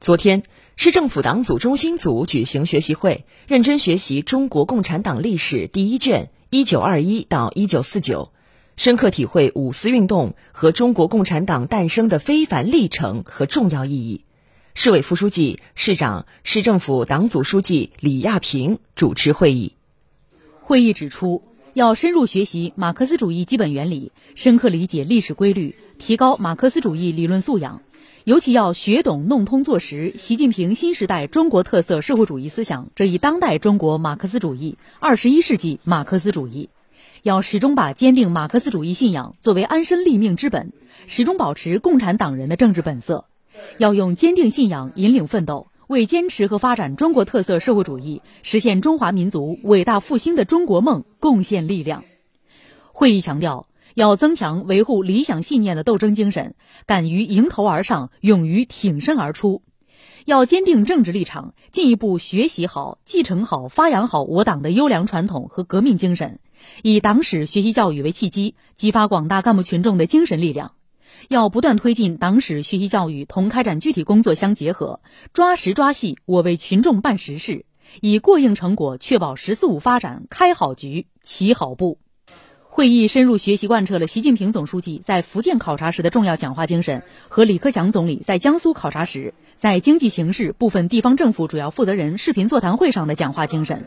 昨天，市政府党组中心组举行学习会，认真学习中国共产党历史第一卷（一九二一到一九四九），深刻体会五四运动和中国共产党诞生的非凡历程和重要意义。市委副书记、市长、市政府党组书记李亚平主持会议。会议指出，要深入学习马克思主义基本原理，深刻理解历史规律，提高马克思主义理论素养。尤其要学懂、弄通、做实习近平新时代中国特色社会主义思想这一当代中国马克思主义、二十一世纪马克思主义。要始终把坚定马克思主义信仰作为安身立命之本，始终保持共产党人的政治本色。要用坚定信仰引领奋斗，为坚持和发展中国特色社会主义、实现中华民族伟大复兴的中国梦贡献力量。会议强调。要增强维护理想信念的斗争精神，敢于迎头而上，勇于挺身而出。要坚定政治立场，进一步学习好、继承好、发扬好我党的优良传统和革命精神，以党史学习教育为契机，激发广大干部群众的精神力量。要不断推进党史学习教育同开展具体工作相结合，抓实抓细，我为群众办实事，以过硬成果确保“十四五”发展开好局、起好步。会议深入学习贯彻了习近平总书记在福建考察时的重要讲话精神和李克强总理在江苏考察时在经济形势部分地方政府主要负责人视频座谈会上的讲话精神。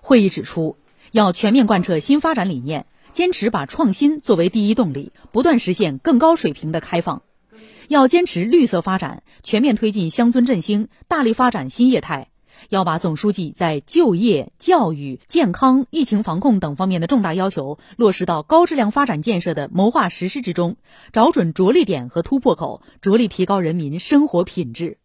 会议指出，要全面贯彻新发展理念，坚持把创新作为第一动力，不断实现更高水平的开放。要坚持绿色发展，全面推进乡村振兴，大力发展新业态。要把总书记在就业、教育、健康、疫情防控等方面的重大要求落实到高质量发展建设的谋划实施之中，找准着力点和突破口，着力提高人民生活品质。